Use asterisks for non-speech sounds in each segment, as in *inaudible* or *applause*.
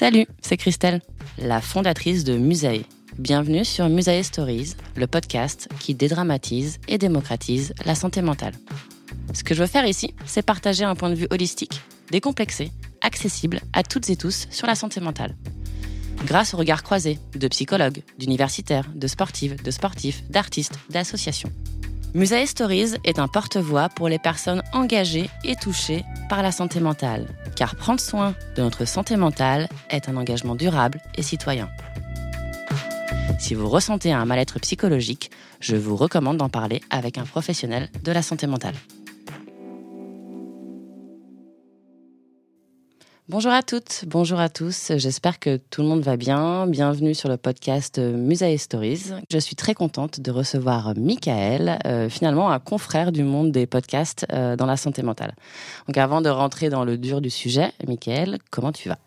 Salut, c'est Christelle, la fondatrice de Musae. Bienvenue sur Musae Stories, le podcast qui dédramatise et démocratise la santé mentale. Ce que je veux faire ici, c'est partager un point de vue holistique, décomplexé, accessible à toutes et tous sur la santé mentale. Grâce au regard croisé de psychologues, d'universitaires, de sportives, de sportifs, d'artistes, d'associations. Musae Stories est un porte-voix pour les personnes engagées et touchées par la santé mentale, car prendre soin de notre santé mentale est un engagement durable et citoyen. Si vous ressentez un mal-être psychologique, je vous recommande d'en parler avec un professionnel de la santé mentale. Bonjour à toutes, bonjour à tous. J'espère que tout le monde va bien. Bienvenue sur le podcast Musae Stories. Je suis très contente de recevoir Michael, euh, finalement un confrère du monde des podcasts euh, dans la santé mentale. Donc avant de rentrer dans le dur du sujet, Michael, comment tu vas?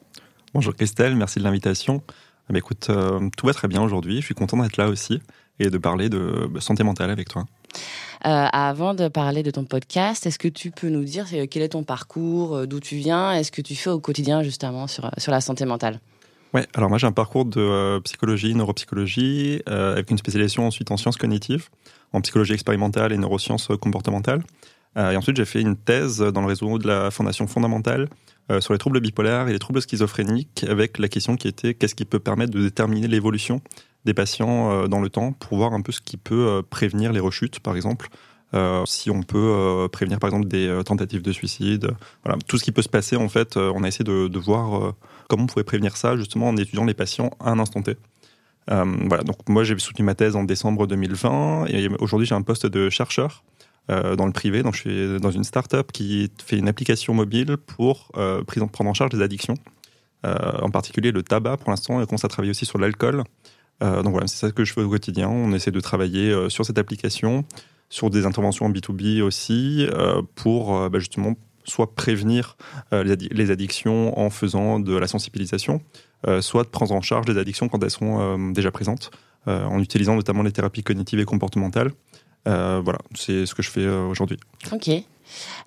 Bonjour Christelle, merci de l'invitation. Eh écoute, euh, tout va très bien aujourd'hui. Je suis content d'être là aussi et de parler de santé mentale avec toi. Euh, avant de parler de ton podcast, est-ce que tu peux nous dire euh, quel est ton parcours, euh, d'où tu viens, est-ce que tu fais au quotidien justement sur, sur la santé mentale? Ouais, alors moi j'ai un parcours de psychologie, neuropsychologie, avec une spécialisation ensuite en sciences cognitives, en psychologie expérimentale et neurosciences comportementales. et ensuite j'ai fait une thèse dans le réseau de la Fondation fondamentale sur les troubles bipolaires et les troubles schizophréniques, avec la question qui était qu'est-ce qui peut permettre de déterminer l'évolution des patients euh, dans le temps pour voir un peu ce qui peut euh, prévenir les rechutes, par exemple. Euh, si on peut prévenir par exemple des tentatives de suicide, voilà, tout ce qui peut se passer en fait, on a essayé de, voir comment on pouvait prévenir ça justement en étudiant les patients à un instant T. voilà, donc moi j'ai soutenu ma thèse en décembre 2020 et aujourd'hui j'ai un poste de chercheur dans le privé, donc je suis dans une start-up qui fait une application mobile pour prendre en charge des addictions, en particulier le tabac pour l'instant, et on commence à aussi sur l'alcool. Euh, donc voilà, c'est ça que je fais au quotidien. On essaie de travailler euh, sur cette application, sur des interventions en B2B aussi, euh, pour bah, justement soit prévenir les addictions en faisant de la sensibilisation, soit de prendre en charge les addictions quand elles sont déjà présentes, en utilisant notamment les thérapies cognitives et comportementales. voilà, c'est ce que je fais aujourd'hui. Ok.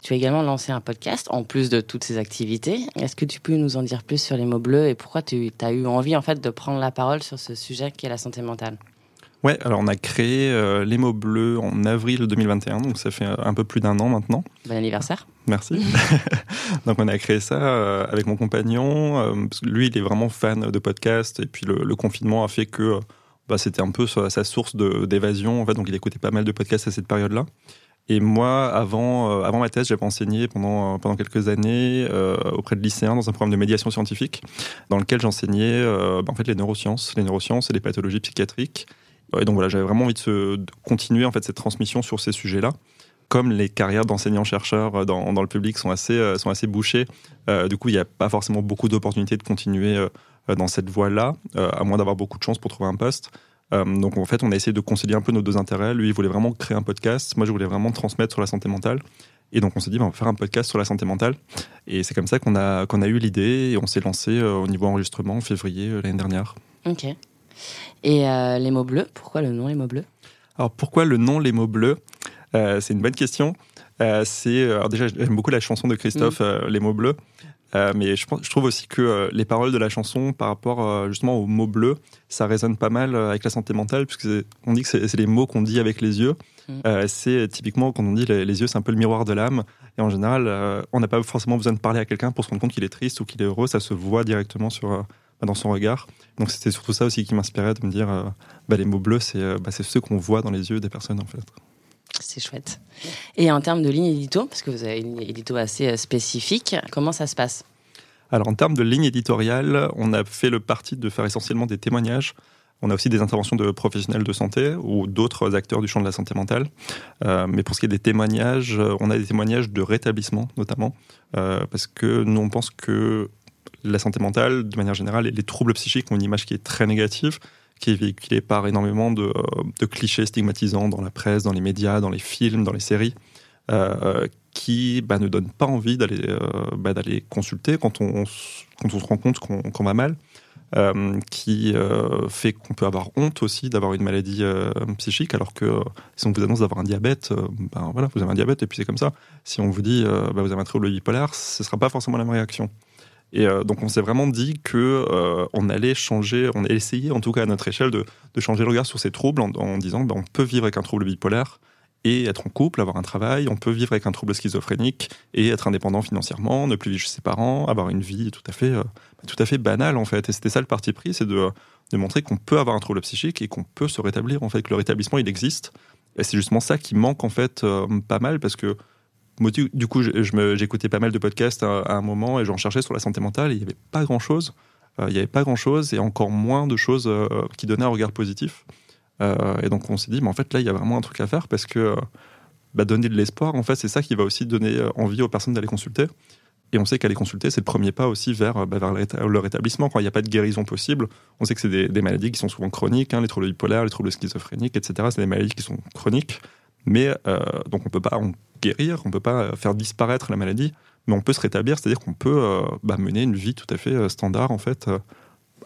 Tu as également lancé un podcast en plus de toutes ces activités. Est-ce que tu peux nous en dire plus sur les mots bleus et pourquoi tu as eu envie en fait de prendre la parole sur ce sujet qui est la santé mentale? Ouais, alors on a créé euh, les mots bleus en avril 2021, donc ça fait un peu plus d'un an maintenant. Bon anniversaire. Merci. *laughs* donc on a créé ça euh, avec mon compagnon. Euh, lui, il est vraiment fan de podcasts et puis le, confinement a fait que bah, c'était un peu sa, source d'évasion. En fait, donc il écoutait pas mal de podcasts à cette période-là. Et moi, avant, euh, avant ma thèse, j'avais enseigné pendant, euh, pendant quelques années euh, auprès de lycéens dans un programme de médiation scientifique, dans lequel j'enseignais bah, en fait les neurosciences, les neurosciences et les pathologies psychiatriques. Et donc voilà, j'avais vraiment envie de, continuer en fait cette transmission sur ces sujets-là. Comme les carrières d'enseignants-chercheurs dans, dans, le public sont assez, sont assez bouchées, du coup, il n'y a pas forcément beaucoup d'opportunités de continuer dans cette voie-là, à moins d'avoir beaucoup de chance pour trouver un poste. Euh, donc en fait, on a essayé de concilier un peu nos deux intérêts. Lui, il voulait vraiment créer un podcast. Moi, je voulais vraiment transmettre sur la santé mentale. Et donc on s'est dit, bah, on va faire un podcast sur la santé mentale. Et c'est comme ça qu'on a, qu'on a eu l'idée et on s'est lancé euh, au niveau enregistrement en février euh, l'année dernière. Ok. Et les mots bleus, pourquoi le nom les mots bleus? Alors pourquoi le nom les mots bleus? C'est une bonne question. c'est déjà j'aime beaucoup la chanson de Christophe mm. les mots bleus euh, mais je, je, trouve aussi que euh, les paroles de la chanson par rapport euh, justement aux mots bleus, ça résonne pas mal avec la santé mentale, puisque on dit que c'est les mots qu'on dit avec les yeux. Mm. c'est typiquement quand on dit les, yeux, c'est un peu le miroir de l'âme. Et en général, on n'a pas forcément besoin de parler à quelqu'un pour se rendre compte qu'il est triste ou qu'il est heureux. Ça se voit directement sur, dans son regard. Donc c'était surtout ça aussi qui m'inspirait de me dire, bah, les mots bleus, c'est bah, ceux qu'on voit dans les yeux des personnes en fait. C'est chouette. Et en termes de ligne édito, parce que vous avez une édito assez euh, spécifique, comment ça se passe? Alors en termes de ligne éditoriale, on a fait le parti de faire essentiellement des témoignages. On a aussi des interventions de professionnels de santé ou d'autres acteurs du champ de la santé mentale. Euh, mais pour ce qui est des témoignages, on a des témoignages de rétablissement notamment, euh, parce que nous on pense que la santé mentale, de manière générale, et les troubles psychiques ont une image qui est très négative qui est véhiculé par énormément de, de, clichés stigmatisants dans la presse, dans les médias, dans les films, dans les séries, euh, qui bah, ne donnent pas envie d'aller euh, bah, consulter quand on, se rend compte qu'on va mal, euh, qui euh, fait qu'on peut avoir honte aussi d'avoir une maladie euh, psychique, alors que si on vous annonce d'avoir un diabète, ben voilà, vous avez un diabète et puis c'est comme ça. Si on vous dit bah, vous avez un trouble bipolaire, ce ne sera pas forcément la même réaction. Et euh, donc on s'est vraiment dit que euh, on allait changer, on allait essayer en tout cas à notre échelle de, changer le regard sur ces troubles en, disant ben, on peut vivre avec un trouble bipolaire et être en couple, avoir un travail, on peut vivre avec un trouble schizophrénique et être indépendant financièrement, ne plus vivre chez ses parents, avoir une vie tout à fait, euh, tout à fait banale en fait. Et c'était ça le parti pris, c'est de, de montrer qu'on peut avoir un trouble psychique et qu'on peut se rétablir en fait, que le rétablissement il existe. Et c'est justement ça qui manque en fait pas mal parce que du coup, j'écoutais pas mal de podcasts à, un moment et j'en cherchais sur la santé mentale et il n'y avait pas grand-chose. Euh, il n'y avait pas grand-chose et encore moins de choses euh, qui donnaient un regard positif. Euh, et donc on s'est dit, mais en fait là, il y a vraiment un truc à faire parce que bah, donner de l'espoir, en fait, c'est ça qui va aussi donner envie aux personnes d'aller consulter. Et on sait qu'aller consulter, c'est le premier pas aussi vers, bah, vers le rétablissement. Quand il n'y a pas de guérison possible, on sait que c'est des, maladies qui sont souvent chroniques, hein, les troubles bipolaires, les troubles schizophréniques, etc. C'est des maladies qui sont chroniques. Mais donc on peut pas, guérir, on ne peut pas faire disparaître la maladie, mais on peut se rétablir, c'est-à-dire qu'on peut euh, bah, mener une vie tout à fait euh, standard en fait, euh,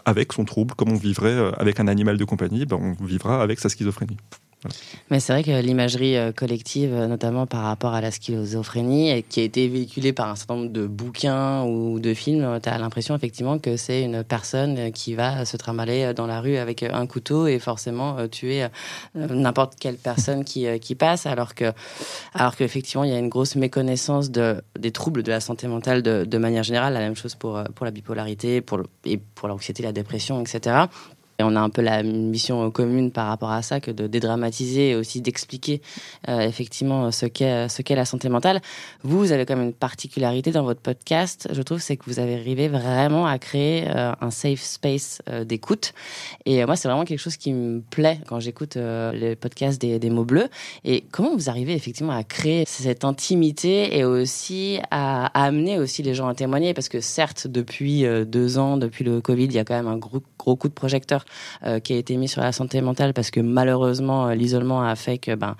avec son trouble, comme on vivrait avec un animal de compagnie, bah, on vivra avec sa schizophrénie. Mais c'est vrai que l'imagerie euh, collective, euh, notamment par rapport à la schizophrénie, qui a été véhiculée par un certain nombre de bouquins ou de films, euh, tu as l'impression effectivement que c'est une personne qui va se trimballer dans la rue avec un couteau et forcément tuer n'importe quelle personne qui, passe, alors que, alors qu'effectivement il y a une grosse méconnaissance de, des troubles de la santé mentale de, de manière générale, la même chose pour, pour la bipolarité, pour et pour l'anxiété, la dépression, etc. Et on a un peu la mission commune par rapport à ça que de dédramatiser et aussi d'expliquer euh, effectivement ce qu'est ce qu'est la santé mentale. Vous, vous avez quand même une particularité dans votre podcast, je trouve, c'est que vous avez arrivé vraiment à créer euh, un safe space euh, d'écoute. Et moi, c'est vraiment quelque chose qui me plaît quand j'écoute les podcasts des, mots bleus. Et comment vous arrivez effectivement à créer cette intimité et aussi à, amener aussi les gens à témoigner? Parce que certes, depuis deux ans, depuis le Covid, il y a quand même un gros coup de projecteur euh, qui a été mis sur la santé mentale parce que malheureusement euh, l'isolement a fait que ben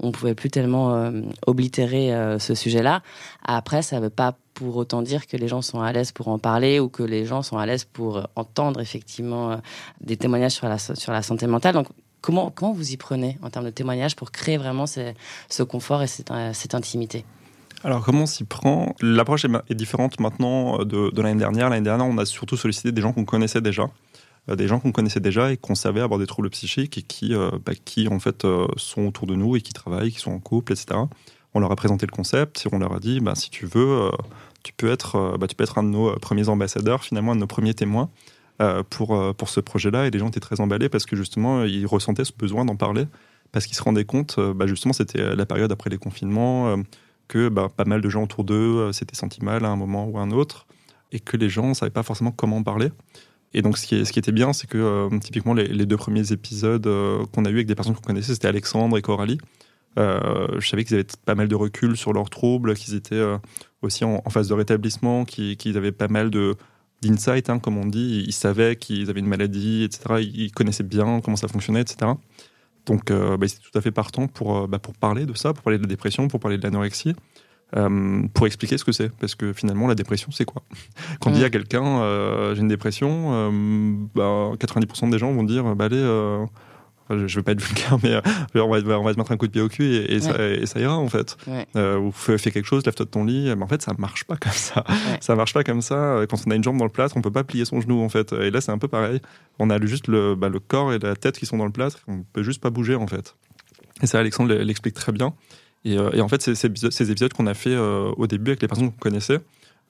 on pouvait plus tellement euh, oblitérer ce sujet-là. Après, ça veut pas pour autant dire que les gens sont à l'aise pour en parler ou que les gens sont à l'aise pour entendre effectivement des témoignages sur la, sur la santé mentale. Donc, comment, comment vous y prenez en termes de témoignages pour créer vraiment ce, confort et cette, cette intimité? Alors comment on s'y prend? L'approche est, différente maintenant de, de l'année dernière. L'année dernière, on a surtout sollicité des gens qu'on connaissait déjà. Euh, des gens qu'on connaissait déjà et qu'on savait avoir des troubles psychiques et qui, euh, bah, qui en fait euh, sont autour de nous et qui travaillent, qui sont en couple, etc. On leur a présenté le concept et on leur a dit, bah, si tu veux, tu peux être, bah, tu peux être un de nos premiers ambassadeurs, finalement un de nos premiers témoins. pour, pour ce projet-là. Et les gens étaient très emballés parce que justement, ils ressentaient ce besoin d'en parler, parce qu'ils se rendaient compte, bah, justement, c'était la période après les confinements, que pas mal de gens autour d'eux s'étaient sentis mal à un moment ou à un autre, et que les gens ne savaient pas forcément comment en parler. Et donc, ce qui, était bien, c'est que euh, typiquement, les, deux premiers épisodes euh, qu'on a eu avec des personnes qu'on connaissait, c'était Alexandre et Coralie. Euh, je savais qu'ils avaient pas mal de recul sur leurs troubles, qu'ils étaient aussi en, phase de rétablissement, qu'ils avaient pas mal d'insight, hein, comme on dit. Ils, savaient qu'ils avaient une maladie, etc. Ils, connaissaient bien comment ça fonctionnait, etc. Donc, bah, ils tout à fait partants pour, bah, pour parler de ça, pour parler de la dépression, pour parler de l'anorexie. Euh, pour expliquer ce que c'est. Parce que finalement, la dépression, c'est quoi? Quand on dit à quelqu'un j'ai une dépression, bah, 90% des gens vont dire bah, allez, je ne vais pas être vulgaire, *laughs* mais on, va, on, va, te mettre un coup de pied au cul et, ça, ira en fait. ou fais, quelque chose, lève-toi de ton lit. Mais en fait, ça marche pas comme ça. Ça marche pas comme ça. Quand on a une jambe dans le plâtre, on peut pas plier son genou en fait. Et là, c'est un peu pareil. On a juste le, bah, le corps et la tête qui sont dans le plâtre. On peut juste pas bouger en fait. Et ça, Alexandre l'explique très bien. Et, euh, en fait, ces, ces, épisodes qu'on a fait euh, au début avec les personnes qu'on connaissait,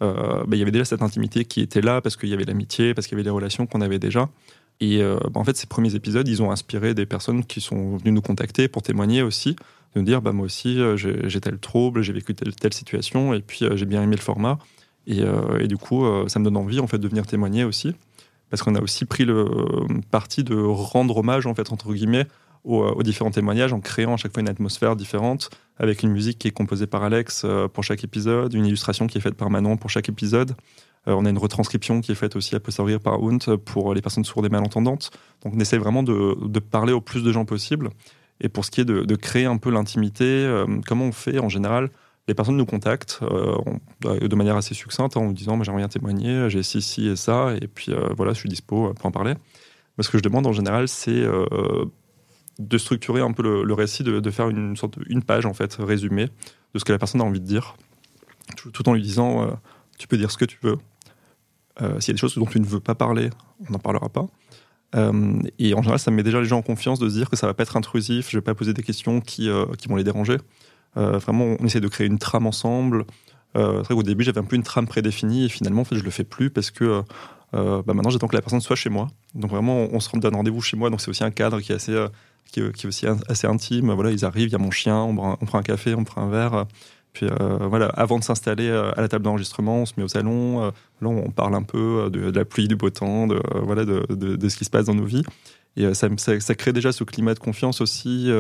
euh, bah, il y avait déjà cette intimité qui était là parce qu'il y avait l'amitié, parce qu'il y avait les relations qu'on avait déjà. Et bah, en fait, ces premiers épisodes, ils ont inspiré des personnes qui sont venues nous contacter pour témoigner aussi, de nous dire bah, moi aussi, j'ai tel trouble, j'ai vécu telle, telle situation, et puis j'ai bien aimé le format. Et, et, du coup, ça me donne envie en fait, de venir témoigner aussi. Parce qu'on a aussi pris le parti de rendre hommage, en fait, entre guillemets, euh, aux, différents témoignages en créant à chaque fois une atmosphère différente, avec une musique qui est composée par Alex euh, pour chaque épisode, une illustration qui est faite par Manon pour chaque épisode. Euh, on a une retranscription qui est faite aussi à posteriori par Hunt pour les personnes sourdes et malentendantes. Donc on essaie vraiment de, parler au plus de gens possible. Et pour ce qui est de, créer un peu l'intimité, comment on fait en général les personnes nous contactent de manière assez succincte en nous disant j'aimerais bien témoigner, j'ai ci, ci et ça, et puis voilà, je suis dispo pour en parler. Mais ce que je demande en général, c'est de structurer un peu le, récit, de, faire une sorte une page en fait résumée de ce que la personne a envie de dire, tout, en lui disant euh, tu peux dire ce que tu veux. Euh, s'il y a des choses dont tu ne veux pas parler, on n'en parlera pas. Euh, et en général, ça met déjà les gens en confiance de se dire que ça va pas être intrusif, je vais pas poser des questions qui, qui vont les déranger. vraiment, on essaie de créer une trame ensemble. c'est vrai qu'au début, j'avais un peu une trame prédéfinie et finalement, en fait, je le fais plus parce que bah maintenant, j'attends que la personne soit chez moi. Donc vraiment, on se donne rendez-vous chez moi. Donc c'est aussi un cadre qui est assez qui, est aussi assez intime. Voilà, ils arrivent, il y a mon chien, on prend, un café, on prend un verre. Puis euh, voilà, avant de s'installer euh, à la table d'enregistrement, on se met au salon. Euh, là, on parle un peu de, la pluie, du beau temps, de, voilà, de, ce qui se passe dans nos vies. Et ça, ça, crée déjà ce climat de confiance aussi.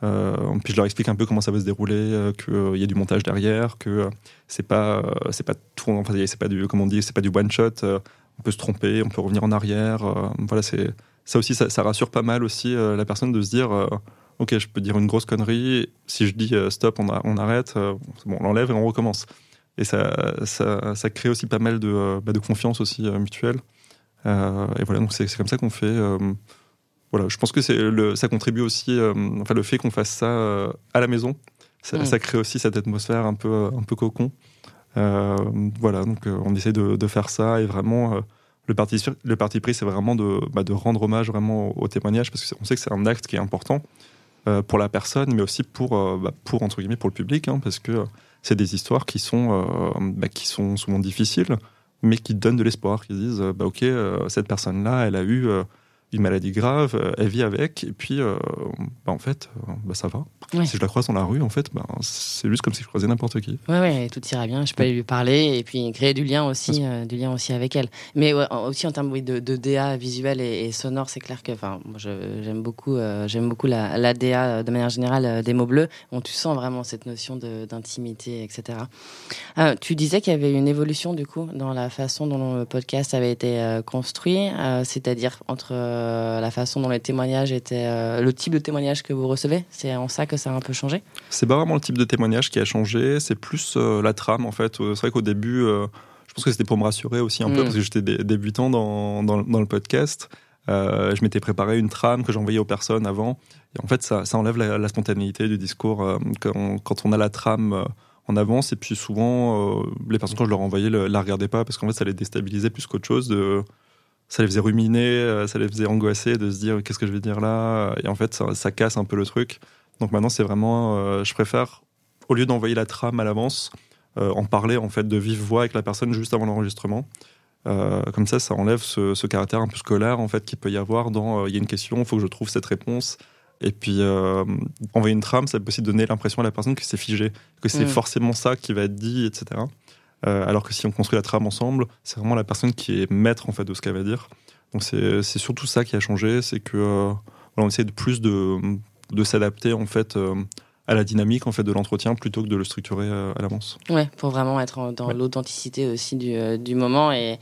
puis je leur explique un peu comment ça va se dérouler, qu'il y a du montage derrière, que c'est pas, c'est pas tout, enfin, c'est pas du, comme on dit, c'est pas du one shot. on peut se tromper, on peut revenir en arrière. voilà, c'est ça aussi, ça, rassure pas mal aussi euh, la personne de se dire euh, ok, je peux dire une grosse connerie. Si je dis euh, stop, on, on arrête, bon, on l'enlève et on recommence. Et ça, ça, crée aussi pas mal de, bah, de confiance aussi mutuelle. et voilà, donc c'est comme ça qu'on fait. voilà, je pense que le, ça contribue aussi, enfin le fait qu'on fasse ça à la maison, ça, mm. ça, crée aussi cette atmosphère un peu, un peu cocon. voilà, donc on essaie de, de, faire ça et vraiment le parti, le parti pris, c'est vraiment de, bah, de, rendre hommage vraiment au, témoignage, parce qu'on sait que c'est un acte qui est important euh, pour la personne, mais aussi pour, euh, bah, pour, entre guillemets, pour le public, hein, parce que c'est des histoires qui sont, euh, bah, qui sont souvent difficiles, mais qui donnent de l'espoir, qui disent, bah, ok, cette personne-là, elle a eu une maladie grave, euh, elle vit avec, et puis euh, bah, en fait, euh, bah, ça va. Si je la croise dans la rue, en fait, bah, c'est juste comme si je croisais n'importe qui. Oui, ouais, tout ira bien. Je peux aller lui parler et puis créer du lien aussi, du lien aussi avec elle. Mais aussi en termes de, de, DA visuel et, sonore, c'est clair que, enfin, j'aime beaucoup, j'aime beaucoup la, la, DA de manière générale des mots bleus. On tu sens vraiment cette notion d'intimité, etc. tu disais qu'il y avait une évolution du coup dans la façon dont le podcast avait été construit, c'est-à-dire entre euh, la façon dont les témoignages étaient, euh, le type de témoignage que vous recevez C'est en ça que ça a un peu changé C'est pas vraiment le type de témoignage qui a changé, c'est plus euh, la trame en fait. C'est vrai qu'au début, je pense que c'était pour me rassurer aussi un peu mm. parce que j'étais débutant dans, dans, le podcast. je m'étais préparé une trame que j'envoyais aux personnes avant. Et en fait, ça, ça enlève la, spontanéité du discours quand, quand, on a la trame en avance. Et puis souvent, les personnes, quand je leur envoyais, la regardaient pas parce qu'en fait, ça les déstabilisait plus qu'autre chose. De, ça les faisait ruminer, euh, ça les faisait angoisser de se dire qu'est-ce que je vais dire là. Et en fait, ça, casse un peu le truc. Donc maintenant, c'est vraiment, euh, je préfère, au lieu d'envoyer la trame à l'avance, euh, en parler en fait de vive voix avec la personne juste avant l'enregistrement. comme ça, ça enlève ce, caractère un peu scolaire en fait qu'il peut y avoir dans il y a une question, il faut que je trouve cette réponse. Et puis envoyer une trame, ça peut aussi donner l'impression à la personne que c'est figé, que c'est mm. forcément ça qui va être dit, etc. Euh, alors que si on construit la trame ensemble, c'est vraiment la personne qui est maître en fait de ce qu'elle va dire. Donc c'est surtout ça qui a changé, c'est que euh, on essaie de plus de, de s'adapter en fait euh, à la dynamique en fait de l'entretien plutôt que de le structurer euh, à l'avance. Ouais, pour vraiment être dans l'authenticité aussi du, euh, du moment et,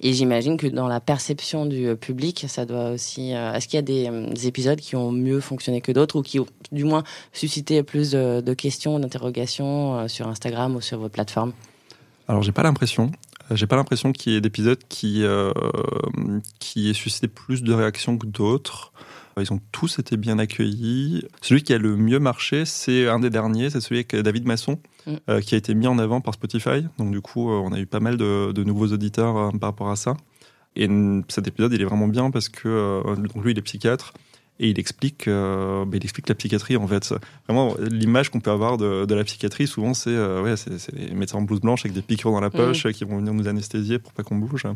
et j'imagine que dans la perception du public, ça doit aussi. Est-ce qu'il y a des, épisodes qui ont mieux fonctionné que d'autres ou qui ont du moins suscité plus de, de questions, d'interrogations sur Instagram ou sur vos plateformes? Alors j'ai pas l'impression. J'ai pas l'impression qu'il y ait d'épisodes qui qui aient suscité plus de réactions que d'autres. Ils ont tous été bien accueillis. Celui qui a le mieux marché, c'est un des derniers, c'est celui avec David Masson, mm. euh, qui a été mis en avant par Spotify. Donc du coup, euh, on a eu pas mal de, nouveaux auditeurs euh, par rapport à ça. Et cet épisode, il est vraiment bien parce que donc lui, il est psychiatre et il explique, bah, il explique la psychiatrie en fait. Vraiment, l'image qu'on peut avoir de, la psychiatrie, souvent, c'est ouais, c'est les médecins en blouse blanche avec des piqûres dans la mm. poche qui vont venir nous anesthésier pour pas qu'on bouge.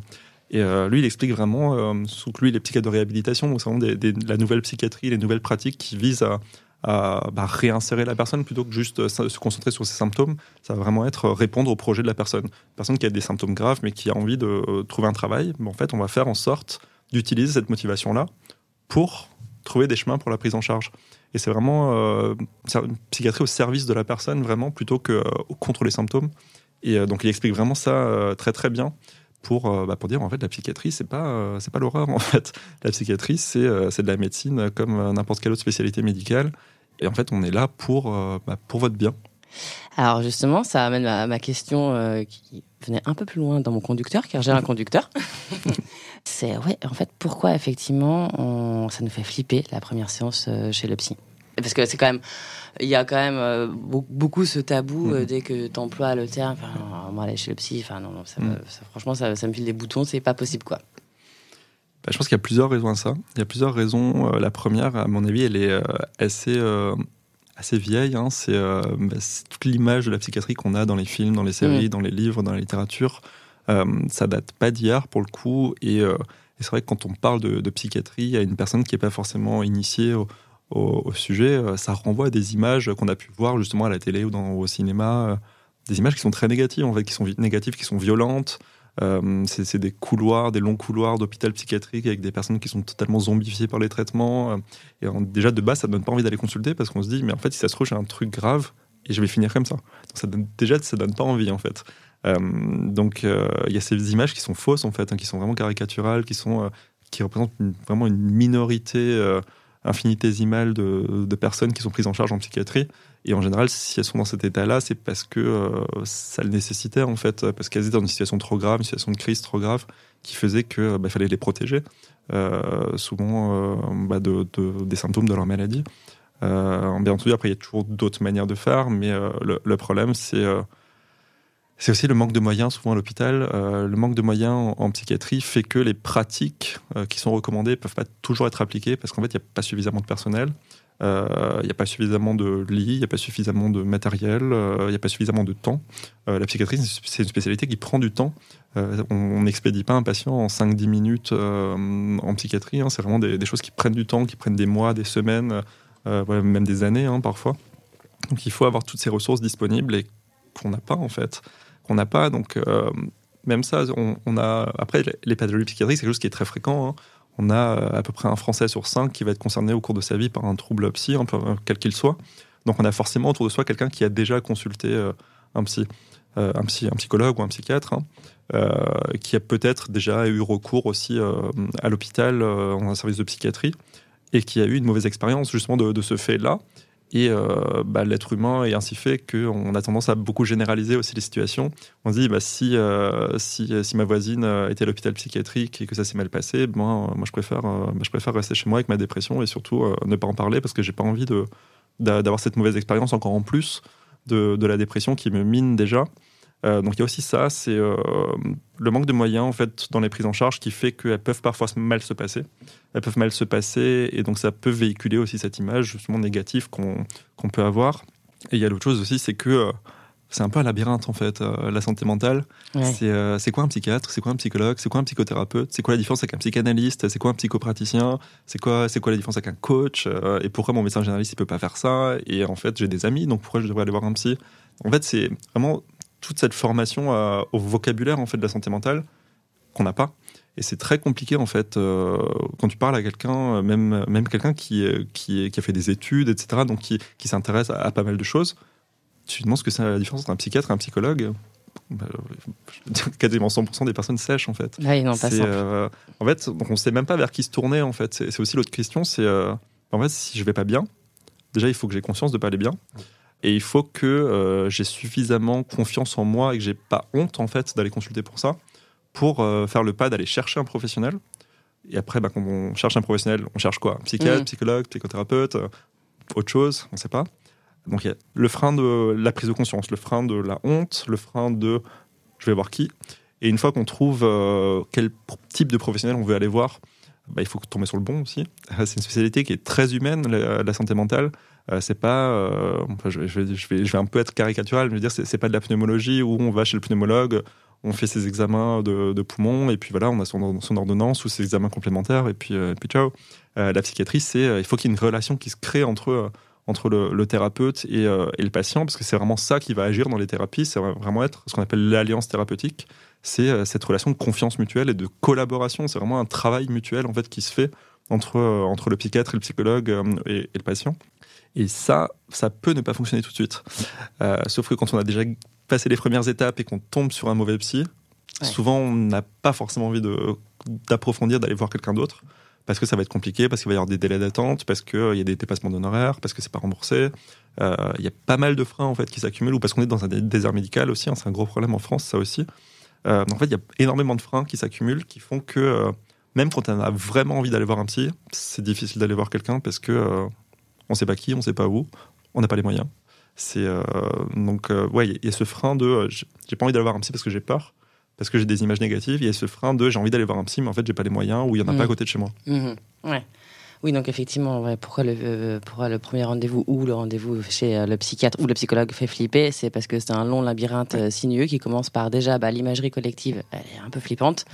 Et euh, lui, il explique vraiment, euh, sous que lui, les psychiatres de réhabilitation, donc c'est vraiment des, la nouvelle psychiatrie, les nouvelles pratiques qui visent à, à bah, réinsérer la personne plutôt que juste euh, se concentrer sur ses symptômes. Ça va vraiment être répondre au projet de la personne. Une personne qui a des symptômes graves mais qui a envie de trouver un travail, en fait, on va faire en sorte d'utiliser cette motivation-là pour trouver des chemins pour la prise en charge. Et c'est vraiment euh, une psychiatrie au service de la personne, vraiment, plutôt que contre les symptômes. Et donc, il explique vraiment ça très, très bien pour, euh, bah, pour dire en fait la psychiatrie c'est pas euh, c'est pas l'horreur en *laughs* fait la psychiatrie c'est euh, c'est de la médecine comme n'importe quelle autre spécialité médicale et en fait on est là pour bah, pour votre bien alors justement ça amène ma, ma question qui venait un peu plus loin dans mon conducteur car j'ai un conducteur *laughs* c'est ouais en fait pourquoi effectivement on, ça nous fait flipper la première séance chez le psy? Parce que c'est quand même il y a quand même euh, beaucoup ce tabou euh, mhm. dès que tu emploies le terme enfin on va aller chez le psy enfin non, non ça, mhm. franchement ça, ça, me file des boutons c'est pas possible quoi bah, je pense qu'il y a plusieurs raisons à ça il y a plusieurs raisons euh, la première à mon avis elle est assez assez vieille hein. c'est bah, toute l'image de la psychiatrie qu'on a dans les films dans les séries mhm. dans les livres dans la littérature ça date pas d'hier pour le coup et, et c'est vrai que quand on parle de, de psychiatrie à une personne qui n'est pas forcément initiée au, sujet, euh, ça renvoie à des images qu'on a pu voir justement à la télé ou au cinéma, euh, des images qui sont très négatives en fait, qui sont négatives, qui sont violentes. Euh, c'est des couloirs, des longs couloirs d'hôpital psychiatrique avec des personnes qui sont totalement zombifiées par les traitements. Et déjà de base, ça donne pas envie d'aller consulter parce qu'on se dit, mais en fait, si ça se trouve, j'ai un truc grave et je vais finir comme ça. ça donne, déjà, ça donne pas envie en fait. Donc il y a ces images qui sont fausses en fait, hein, qui sont vraiment caricaturales, qui sont qui représentent vraiment une minorité infinitésimale de, personnes qui sont prises en charge en psychiatrie. Et en général, si elles sont dans cet état-là, c'est parce que euh, ça le nécessitait, en fait, parce qu'elles étaient dans une situation trop grave, une situation de crise trop grave, qui faisait qu'il bah, fallait les protéger, euh, souvent euh, bah, de, de, des symptômes de leur maladie. Euh, bien entendu, après, il y a toujours d'autres manières de faire, mais euh, le, problème, c'est c'est aussi le manque de moyens, souvent à l'hôpital. Euh, le manque de moyens en, psychiatrie fait que les pratiques euh, qui sont recommandées peuvent pas toujours être appliquées parce qu'en fait, il n'y a pas suffisamment de personnel. Euh, il n'y a pas suffisamment de lits, il n'y a pas suffisamment de matériel, il n'y a pas suffisamment de temps. la psychiatrie, c'est une spécialité qui prend du temps. on n'expédie pas un patient en 5-10 minutes en psychiatrie. Hein. c'est vraiment des, choses qui prennent du temps, qui prennent des mois, des semaines, même des années hein, parfois. Donc il faut avoir toutes ces ressources disponibles et qu'on n'a pas en fait qu'on n'a pas. Donc, euh, même ça, on, a. Après, les pathologies psychiatriques, c'est quelque chose qui est très fréquent. Hein. On a euh, à peu près un Français sur cinq qui va être concerné au cours de sa vie par un trouble psy, quel qu'il soit. Donc, on a forcément autour de soi quelqu'un qui a déjà consulté euh, un psy. un, psy, un psychologue ou un psychiatre, hein, qui a peut-être déjà eu recours aussi à l'hôpital, dans un service de psychiatrie, et qui a eu une mauvaise expérience justement de, de ce fait-là, et euh, bah, l'être humain est ainsi fait qu'on a tendance à beaucoup généraliser aussi les situations. On se dit, bah, si, euh, si, si, ma voisine euh, était à l'hôpital psychiatrique et que ça s'est mal passé, moi, moi je, préfère, bah, je préfère rester chez moi avec ma dépression et surtout ne pas en parler parce que j'ai pas envie d'avoir cette mauvaise expérience encore en plus de, de, la dépression qui me mine déjà. Euh, donc il y a aussi ça, c'est euh, le manque de moyens en fait dans les prises en charge qui fait qu'elles peuvent parfois mal se passer. Elles peuvent mal se passer et donc ça peut véhiculer aussi cette image justement négative qu'on peut avoir. Et il y a l'autre chose aussi, c'est que euh, c'est un peu un labyrinthe en fait, la santé mentale. C'est quoi un psychiatre? C'est quoi un psychologue? C'est quoi un psychothérapeute? C'est quoi la différence avec un psychanalyste? C'est quoi un psychopraticien? C'est quoi, quoi la différence avec un coach? Et pourquoi mon médecin généraliste il peut pas faire ça? Et en fait j'ai des amis, donc pourquoi je devrais aller voir un psy? En fait c'est vraiment toute cette formation au vocabulaire en fait de la santé mentale qu'on n'a pas Et c'est très compliqué en fait euh, quand tu parles à quelqu'un, même même quelqu'un qui, qui qui a fait des études, etc. Donc qui, qui s'intéresse à, pas mal de choses. Tu lui demandes ce que c'est la différence entre un psychiatre et un psychologue. Bah, *laughs* quasiment 100% des personnes sèches en fait. Oui, non, pas euh, en fait, donc on sait même pas vers qui se tourner en fait. C'est aussi l'autre question, c'est euh, en fait si je vais pas bien, déjà il faut que j'ai conscience de pas aller bien. Et il faut que euh, j'ai suffisamment confiance en moi et que j'ai pas honte en fait d'aller consulter pour ça, pour euh, faire le pas d'aller chercher un professionnel. Et après, bah, quand on cherche un professionnel, on cherche quoi? Psychiatre, mmh. psychologue, psychothérapeute, euh, autre chose, on ne sait pas. Donc il y a le frein de la prise de conscience, le frein de la honte, le frein de je vais voir qui. Et une fois qu'on trouve quel type de professionnel on veut aller voir, bah, il faut tomber sur le bon aussi. *laughs* C'est une spécialité qui est très humaine, la santé mentale. Euh, c'est pas, euh, je, vais, je, vais, je, un peu être caricatural, mais dire c'est pas de la pneumologie où on va chez le pneumologue, on fait ses examens de, de poumon et puis voilà, on a son, ordonnance ou ses examens complémentaires et puis, euh, puis ciao. la psychiatrie, c'est il faut qu'il y ait une relation qui se crée entre entre le, thérapeute et, et, le patient, parce que c'est vraiment ça qui va agir dans les thérapies, c'est vraiment être ce qu'on appelle l'alliance thérapeutique, c'est cette relation de confiance mutuelle et de collaboration, c'est vraiment un travail mutuel en fait qui se fait entre, entre le psychiatre et le psychologue et, et le patient. Et ça, ça peut ne pas fonctionner tout de suite. Euh, sauf que quand on a déjà passé les premières étapes et qu'on tombe sur un mauvais psy, souvent on n'a pas forcément envie d'approfondir, d'aller voir quelqu'un d'autre. Parce que ça va être compliqué, parce qu'il va y avoir des délais d'attente, parce qu'il euh, y a des dépassements d'honoraires, parce que c'est pas remboursé. Euh, il y a pas mal de freins en fait qui s'accumulent, ou parce qu'on est dans un désert médical aussi. Hein, c'est un gros problème en France, ça aussi. en fait, il y a énormément de freins qui s'accumulent, qui font que même quand on a vraiment envie d'aller voir un psy, c'est difficile d'aller voir quelqu'un parce que on sait pas qui, on sait pas où, on n'a pas les moyens. C'est euh, donc euh, ouais, il y, a ce frein de euh, j'ai pas envie d'aller voir un psy parce que j'ai peur, parce que j'ai des images négatives. Il y a ce frein de j'ai envie d'aller voir un psy, mais en fait j'ai pas les moyens ou il y en a pas à mmh. côté de chez moi. Mmh. Ouais. Oui, donc effectivement, pourquoi, le, euh, pourquoi le premier rendez-vous ou le rendez-vous chez euh, le psychiatre ou le psychologue fait flipper C'est parce que c'est un long labyrinthe euh, sinueux qui commence par déjà bah, l'imagerie collective, elle est un peu flippante.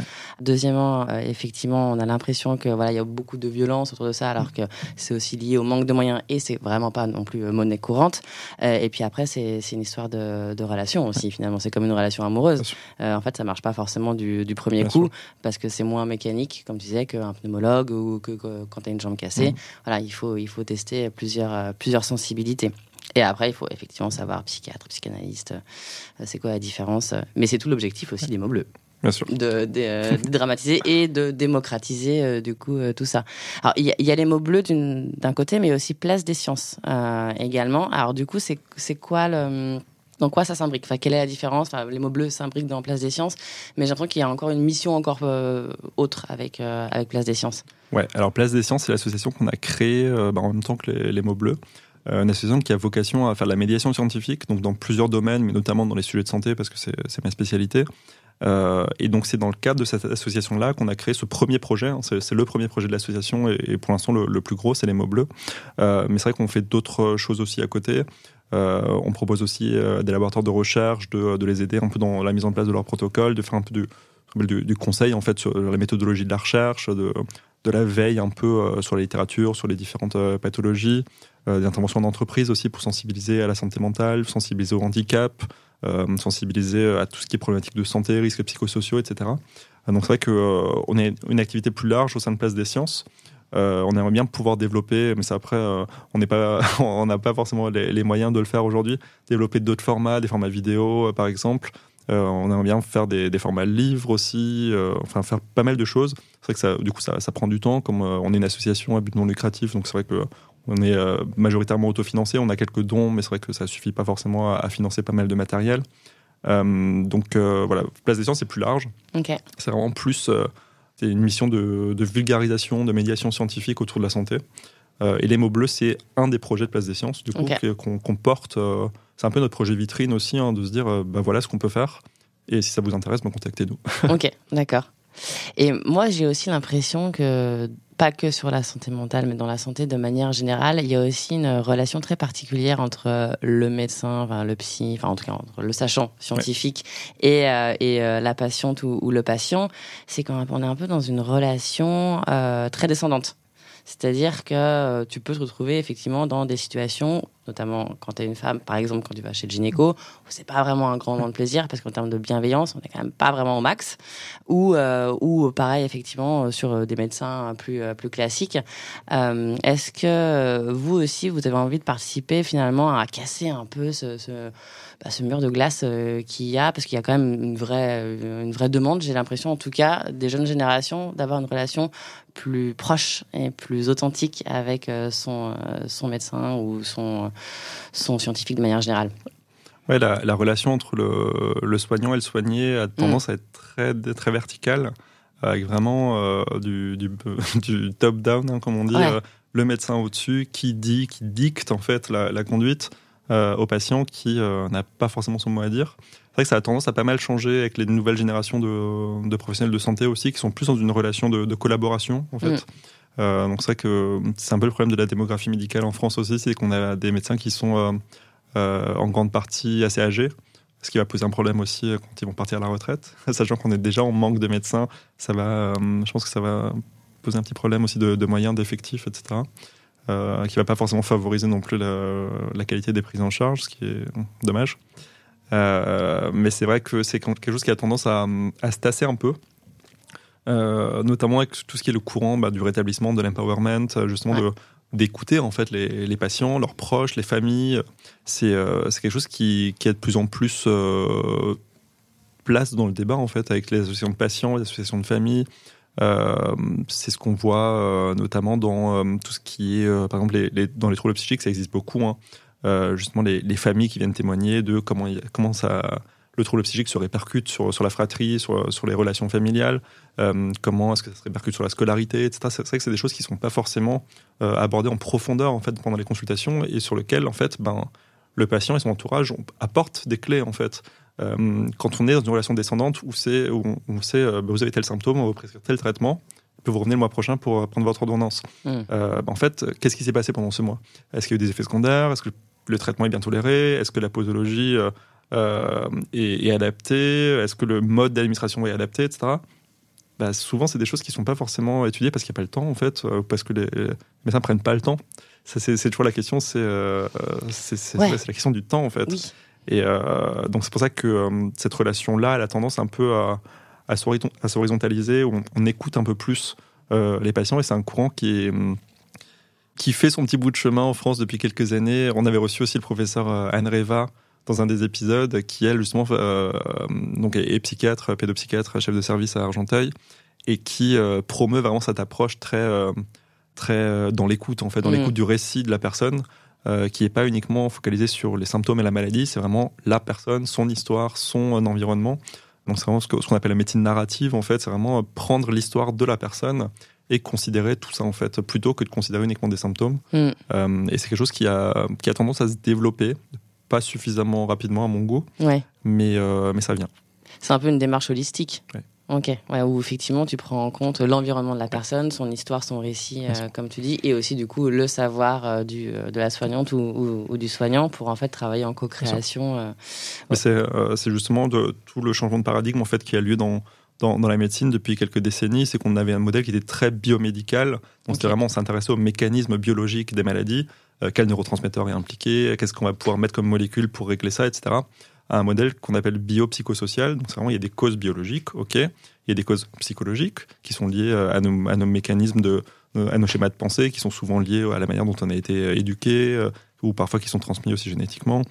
Deuxièmement, effectivement, on a l'impression que voilà, il y a beaucoup de violence autour de ça, alors que c'est aussi lié au manque de moyens et c'est vraiment pas non plus monnaie courante. et puis après, c'est une histoire de, de, relation aussi. Finalement, c'est comme une relation amoureuse. en fait, ça marche pas forcément du, du premier coup parce que c'est moins mécanique, comme tu disais, qu'un pneumologue ou que, que quand tu as une jambe Mm. Voilà, il faut, il faut tester plusieurs, euh, plusieurs sensibilités. Et après, il faut effectivement savoir, psychiatre, psychanalyste, euh, c'est quoi la différence. Mais c'est tout l'objectif aussi des mots bleus. Bien sûr. De, de, dramatiser *laughs* et de démocratiser euh, du coup tout ça. Alors il y, a les mots bleus d'un côté, mais aussi place des sciences également. Alors du coup, c'est quoi le dans quoi ça s'imbrique? Enfin, Quelle est la différence? Les mots bleus s'imbriquent dans Place des Sciences, mais j'ai l'impression qu'il y a encore une mission encore euh, autre avec, euh, avec Place des Sciences. Ouais, alors Place des Sciences, c'est l'association qu'on a créée euh, bah, en même temps que les, mots bleus. une association qui a vocation à faire de la médiation scientifique, donc dans plusieurs domaines, mais notamment dans les sujets de santé, parce que c'est ma spécialité. et donc c'est dans le cadre de cette association-là qu'on a créé ce premier projet. Hein. c'est le premier projet de l'association et, pour l'instant le, le, plus gros, c'est les mots bleus. mais c'est vrai qu'on fait d'autres choses aussi à côté. Euh, on propose aussi euh, des laboratoires de recherche, de, les aider un peu dans la mise en place de leur protocole, de faire un peu du, conseil en fait sur la méthodologie de la recherche, de, de la veille un peu euh, sur la littérature, sur les différentes pathologies, des interventions d'entreprise aussi pour sensibiliser à la santé mentale, sensibiliser au handicap, sensibiliser à tout ce qui est problématique de santé, risques psychosociaux, etc. Donc c'est vrai qu'on est une activité plus large au sein de Place des Sciences. Euh, on aimerait bien pouvoir développer, mais ça après, euh, on n'est pas, *laughs* on n'a pas forcément les, moyens de le faire aujourd'hui. Développer d'autres formats, des formats vidéo, euh, par exemple. on aimerait bien faire des, formats livres aussi, enfin faire pas mal de choses. C'est vrai que ça, du coup, ça, prend du temps. Comme on est une association à but non lucratif, donc c'est vrai que on est majoritairement autofinancé. On a quelques dons, mais c'est vrai que ça suffit pas forcément à, financer pas mal de matériel. donc voilà, Place des Sciences, c'est plus large. C'est vraiment plus c'est une mission de, vulgarisation, de médiation scientifique autour de la santé. Euh, et les mots bleus, c'est un des projets de Place des Sciences, du coup, qu'on porte. Euh, c'est un peu notre projet vitrine aussi, hein, de se dire, euh, bah, voilà ce qu'on peut faire. Et si ça vous intéresse, bah, contactez-nous. ok, d'accord. Et moi, j'ai aussi l'impression que pas que sur la santé mentale, mais dans la santé de manière générale, il y a aussi une relation très particulière entre le médecin, enfin, le psy, enfin en tout cas entre le sachant scientifique et, euh, et euh, la patiente ou, le patient. C'est qu'on est un peu dans une relation euh, très descendante. C'est-à-dire que tu peux te retrouver effectivement dans des situations notamment quand tu es une femme, par exemple quand tu vas chez le gynéco, c'est pas vraiment un grand moment de plaisir parce qu'en termes de bienveillance, on est quand même pas vraiment au max. Ou, euh, ou pareil, effectivement, sur des médecins plus, plus classiques. Est-ce que vous aussi, vous avez envie de participer finalement à casser un peu ce, ce, bah, ce mur de glace qu'il y a Parce qu'il y a quand même une vraie, une vraie demande, j'ai l'impression en tout cas, des jeunes générations d'avoir une relation plus proche et plus authentique avec euh, son, euh, son médecin ou son, son scientifique de manière générale. Ouais, la, la relation entre le, le, soignant et le soigné a tendance mm. à être très, très verticale, avec vraiment euh, du, du, *laughs* du top-down, hein, comme on dit, le médecin au-dessus qui dit, qui dicte en fait la, la conduite au patient qui n'a pas forcément son mot à dire vrai que ça a tendance à pas mal changer avec les nouvelles générations de, professionnels de santé aussi, qui sont plus dans une relation de, collaboration, en fait. Mm. Euh, donc c'est vrai que c'est un peu le problème de la démographie médicale en France aussi, c'est qu'on a des médecins qui sont euh, euh, en grande partie assez âgés, ce qui va poser un problème aussi quand ils vont partir à la retraite. *laughs* Sachant qu'on est déjà en manque de médecins, ça va, je pense que ça va poser un petit problème aussi de, moyens, d'effectifs, etc. Euh, qui va pas forcément favoriser non plus la, la, qualité des prises en charge, ce qui est dommage. Euh, mais c'est vrai que c'est quelque chose qui a tendance à, à se tasser un peu. Euh, notamment avec tout ce qui est le courant bah, du rétablissement, de l'empowerment, euh, justement de d'écouter en fait les, les, patients, leurs proches, les familles. C'est c'est quelque chose qui, qui a de plus en plus place dans le débat en fait avec les associations de patients, les associations de familles. Euh, c'est ce qu'on voit notamment dans tout ce qui est, par exemple, les, dans les troubles psychiques, ça existe beaucoup. Hein. Euh, justement les, les, familles qui viennent témoigner de comment, comment ça, le trouble psychique se répercute sur, sur la fratrie, sur, sur les relations familiales, euh, comment est-ce que ça se répercute sur la scolarité, etc. C'est vrai que c'est des choses qui ne sont pas forcément euh, abordées en profondeur en fait pendant les consultations et sur lesquelles en fait ben le patient et son entourage apportent des clés en fait. Euh, quand on est dans une relation descendante où c'est où on sait ben, vous avez tel symptôme, on va prescrire tel traitement, peut vous revenir le mois prochain pour prendre votre ordonnance. Mmh. Ben, en fait, qu'est-ce qui s'est passé pendant ce mois? Est-ce qu'il y a eu des effets secondaires? Est-ce que le traitement est bien toléré? Est-ce que la posologie euh, euh, est, adaptée? Est-ce que le mode d'administration est adapté, etc. Bah, souvent, c'est des choses qui ne sont pas forcément étudiées parce qu'il n'y a pas le temps, en fait, euh, parce que les, médecins ne prennent pas le temps. C'est toujours la question, c'est la question du temps, en fait. Et donc, c'est pour ça que cette relation-là, elle a tendance un peu à, à s'horizontaliser, on, on, écoute un peu plus les patients, et c'est un courant qui est hum, qui fait son petit bout de chemin en France depuis quelques années. On avait reçu aussi le professeur euh, Anne Reva dans un des épisodes, qui elle justement euh, donc est, psychiatre, pédopsychiatre, chef de service à Argenteuil, et qui euh, promeut vraiment cette approche très très dans l'écoute en fait, dans mm. l'écoute du récit de la personne, qui est pas uniquement focalisée sur les symptômes et la maladie, c'est vraiment la personne, son histoire, son environnement. Donc c'est vraiment ce qu'on appelle la médecine narrative en fait, c'est vraiment prendre l'histoire de la personne et considérer tout ça en fait, plutôt que de considérer uniquement des symptômes. Mm. Euh, et c'est quelque chose qui a, qui a tendance à se développer, pas suffisamment rapidement à mon goût, ouais. mais, euh, mais ça vient. C'est un peu une démarche holistique. Ok, ouais, où effectivement tu prends en compte l'environnement de la personne, son histoire, son récit, euh, comme tu dis, et aussi du coup le savoir du, de la soignante ou, ou, du soignant pour en fait travailler en co-création. Ouais. C'est justement de, tout le changement de paradigme en fait qui a lieu dans, dans, la médecine depuis quelques décennies, c'est qu'on avait un modèle qui était très biomédical. Donc c'était vraiment s'intéresser aux mécanismes biologiques des maladies, euh, quel neurotransmetteur est impliqué, qu'est-ce qu'on va pouvoir mettre comme molécule pour régler ça, etc. À un modèle qu'on appelle biopsychosocial. Donc c'est vraiment il y a des causes biologiques, ok, il y a des causes psychologiques qui sont liées euh, à nos, à nos mécanismes de, euh, à nos schémas de pensée, qui sont souvent liés à la manière dont on a été éduqué, ou parfois qui sont transmis aussi génétiquement.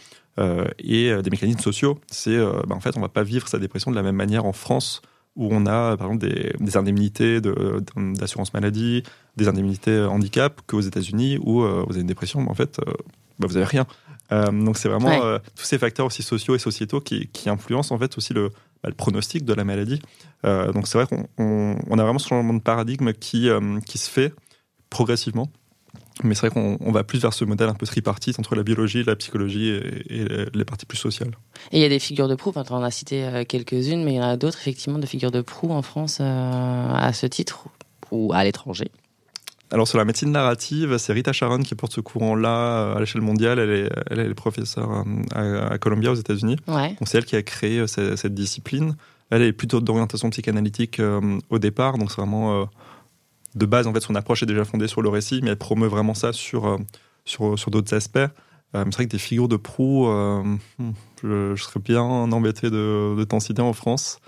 et des mécanismes sociaux, c'est bah, en fait on va pas vivre sa dépression de la même manière en France où on a par exemple des, des indemnités d'assurance maladie, des indemnités handicap qu'aux États-Unis où euh, vous avez une dépression, mais en fait, euh, bah, vous n'avez rien. Euh, donc c'est vraiment tous ces facteurs aussi sociaux et sociétaux qui, qui influencent en fait aussi le, bah, le pronostic de la maladie. donc c'est vrai qu'on on, a vraiment ce changement de paradigme qui, qui se fait progressivement. Mais c'est vrai qu'on va plus vers ce modèle un peu tripartite entre la biologie, la psychologie et, les parties plus sociales. Et il y a des figures de proue, enfin, on a cité euh, quelques-unes, mais il y en a d'autres effectivement de figures de proue en France euh, à ce titre ou à l'étranger? Alors sur la médecine narrative, c'est Rita Sharon qui porte ce courant-là euh, à l'échelle mondiale. Elle est, elle est professeure à, Columbia aux États-Unis. Ouais. Donc c'est elle qui a créé cette, cette discipline. Elle est plutôt d'orientation psychanalytique au départ, donc c'est vraiment de base, en fait, son approche est déjà fondée sur le récit, mais elle promeut vraiment ça sur, euh, sur, sur d'autres aspects. c'est vrai que des figures de proue, hmm, je, serais bien embêté de, de t'en citer en France.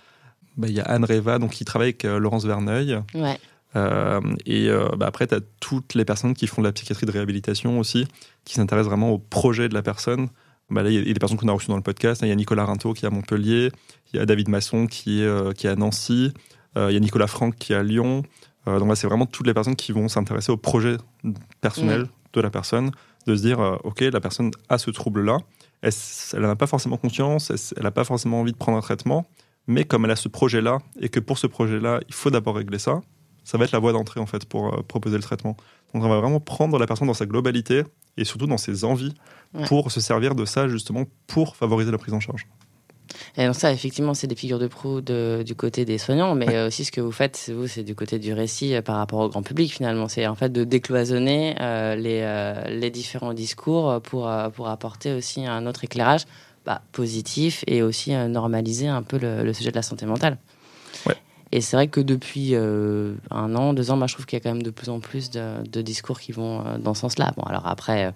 Bah, il y a Anne Reva, donc, qui travaille avec Laurence Verneuil. Ouais. Euh, et euh, bah après, tu as toutes les personnes qui font de la psychiatrie de réhabilitation aussi, qui s'intéressent vraiment au projet de la personne. Bah là, il y a des personnes qu'on a reçues dans le podcast. Il y a Nicolas Rinto qui est à Montpellier, il y a David Masson qui est, euh, qui est à Nancy, il y a Nicolas Franck qui est à Lyon. donc là, c'est vraiment toutes les personnes qui vont s'intéresser au projet personnel de la personne, de se dire, OK, la personne a ce trouble-là, elle n'a pas forcément conscience, elle n'a pas forcément envie de prendre un traitement, mais comme elle a ce projet-là, et que pour ce projet-là, il faut d'abord régler ça, ça va être la voie d'entrée en fait pour euh, proposer le traitement. Donc on va vraiment prendre la personne dans sa globalité et surtout dans ses envies pour se servir de ça justement pour favoriser la prise en charge. Et donc ça, effectivement, c'est des figures de proue du côté des soignants, mais aussi ce que vous faites, vous, c'est du côté du récit euh, par rapport au grand public finalement. C'est en fait de décloisonner euh, les, les, différents discours pour, pour apporter aussi un autre éclairage bah, positif et aussi normaliser un peu le, le, sujet de la santé mentale. Et c'est vrai que depuis euh, un an, deux ans, moi, je trouve qu'il y a quand même de plus en plus de, de discours qui vont euh, dans ce sens-là. Bon, alors après, euh,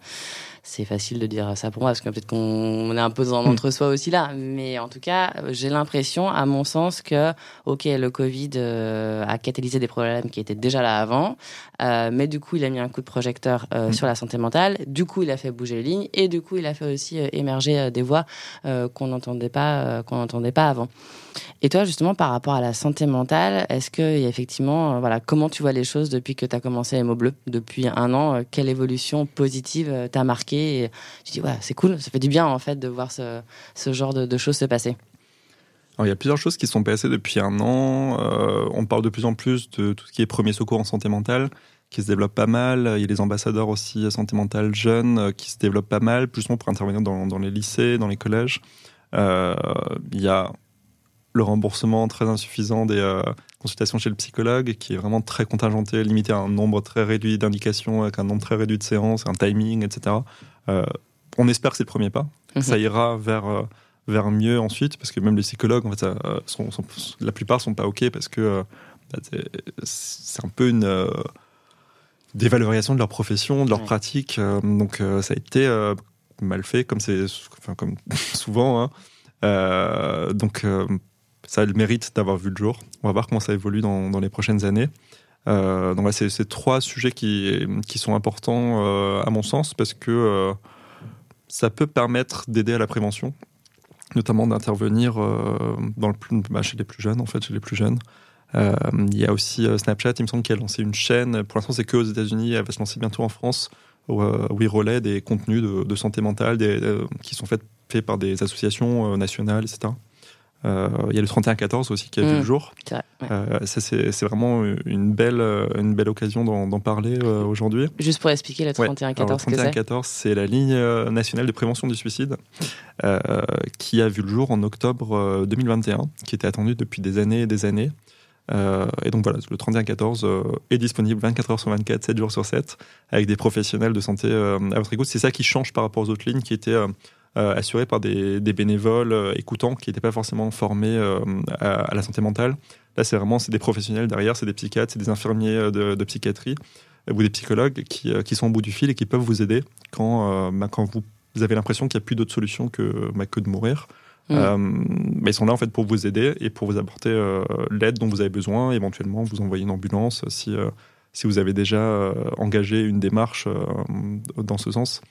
c'est facile de dire ça pour moi, parce que peut-être qu'on est un peu dans l'entre-soi aussi là. Mais en tout cas, j'ai l'impression, à mon sens, que, OK, le Covid a catalysé des problèmes qui étaient déjà là avant, mais du coup, il a mis un coup de projecteur mm. sur la santé mentale. Du coup, il a fait bouger les lignes, et du coup, il a fait aussi émerger des voix qu'on n'entendait pas, qu'on n'entendait pas avant. Et toi, justement, par rapport à la santé mentale, est-ce que effectivement, euh, voilà, comment tu vois les choses depuis que tu as commencé les mots bleus, depuis un an euh, Quelle évolution positive euh, t'as et Tu dis, ouais, c'est cool, ça fait du bien en fait de voir ce, ce genre de, choses se passer. Alors, il y a plusieurs choses qui sont passées depuis un an. on parle de plus en plus de tout ce qui est premier secours en santé mentale, qui se développe pas mal. Il y a les ambassadeurs aussi santé mentale jeunes qui se développent pas mal, plus pour intervenir dans, les lycées, dans les collèges. il y a le remboursement très insuffisant des euh, consultations chez le psychologue, qui est vraiment très contingenté, limité à un nombre très réduit d'indications, avec un nombre très réduit de séances, un timing, etc. Euh, on espère que c'est le premier pas. Mhm. Ça ira vers, euh, vers mieux ensuite, parce que même les psychologues, en fait, ça, sont, la plupart sont pas OK, parce que bah, c'est un peu une dévalorisation de leur profession, de leur pratique. donc ça a été mal fait, comme c'est enfin, comme *laughs* souvent. Hein. donc ça a mérite d'avoir vu le jour. On va voir comment ça évolue dans, les prochaines années. Euh, donc, c'est trois sujets qui, sont importants euh, à mon sens parce que euh, ça peut permettre d'aider à la prévention, notamment d'intervenir dans le bah, chez les plus jeunes, en fait, chez les plus jeunes. il y a aussi Snapchat, il me semble qu'elle a lancé une chaîne. Pour l'instant, c'est que aux États-Unis. Elle va se lancer bientôt en France où, il relaie des contenus de, santé mentale qui sont faits par des associations nationales, etc. Euh, il y a le 31-14 aussi qui a vu le mm. jour. Euh, ça, c'est vraiment une belle, une belle occasion d'en parler euh, aujourd'hui. Juste pour expliquer le 31-14, Le 31-14, c'est la ligne nationale de prévention du suicide qui a vu le jour en octobre 2021, qui était attendue depuis des années et des années. et donc voilà, le 31-14 est disponible 24 heures sur 24, 7 jours sur 7, avec des professionnels de santé à votre écoute. C'est ça qui change par rapport aux autres lignes qui étaient euh, assuré par des, bénévoles euh, écoutants qui n'étaient pas forcément formés euh, à, la santé mentale. Là, c'est vraiment c'est des professionnels derrière, c'est des psychiatres, c'est des infirmiers de, psychiatrie ou des psychologues qui, qui, sont au bout du fil et qui peuvent vous aider quand, bah, quand vous, avez l'impression qu'il n'y a plus d'autre solution que, bah, que de mourir. mais mmh. ils sont là en fait pour vous aider et pour vous apporter l'aide dont vous avez besoin, éventuellement vous envoyer une ambulance si, si vous avez déjà engagé une démarche dans ce sens.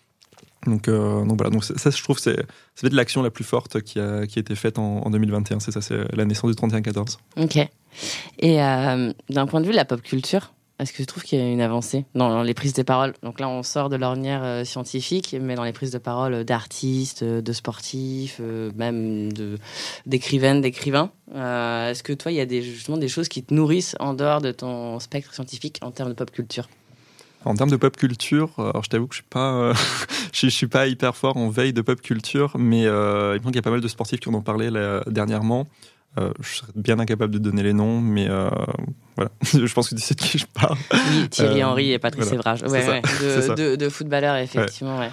Donc, euh, donc voilà, donc ça, je trouve c'est de l'action la plus forte qui a, qui a été faite en, 2021. C'est ça, c'est la naissance du 31-14. Ok. Et euh, d'un point de vue de la pop culture, est-ce que tu trouves qu'il y a une avancée dans les prises de parole? Donc là, on sort de l'ornière euh, scientifique, mais dans les prises de parole d'artistes, de sportifs, même d'écrivaines, d'écrivains. Est-ce que toi, il y a des, justement des choses qui te nourrissent en dehors de ton spectre scientifique en termes de pop culture? En termes de pop culture, euh, alors je t'avoue que je suis pas, euh, *laughs* je, suis pas hyper fort en veille de pop culture, mais euh, il me semble qu'il y a pas mal de sportifs qui en ont parlé dernièrement. Euh, je serais bien incapable de donner les noms, mais euh, voilà, *laughs* je pense que tu sais de qui je parle. Oui, Thierry Euh, Henry et Patrice voilà. Ouais, ouais, de, de, de footballeurs, effectivement. Ouais.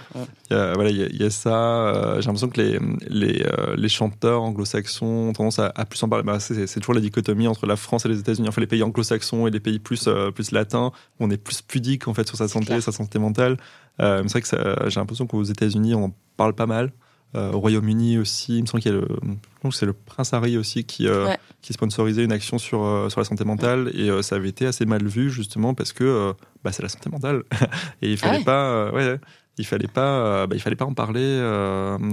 Il y a, voilà, il y a, il y a ça. J'ai l'impression que les, les, les chanteurs anglo-saxons ont tendance à, à plus en parler. Bah, c'est toujours la dichotomie entre la France et les États-Unis. Enfin, les pays anglo-saxons et les pays plus, plus latins, où on est plus pudique en fait sur sa santé, clair. sa santé mentale. C'est vrai que j'ai l'impression qu'aux États-Unis, on en parle pas mal. Euh, au Royaume-Uni aussi, il me semble qu'il y a le, c'est le prince Harry aussi qui, euh, Ouais. qui sponsorisait une action sur, euh, sur la santé mentale et ça avait été assez mal vu justement parce que bah, c'est la santé mentale *laughs* et il fallait Ah ouais. pas, ouais, il fallait pas, bah, il fallait pas en parler.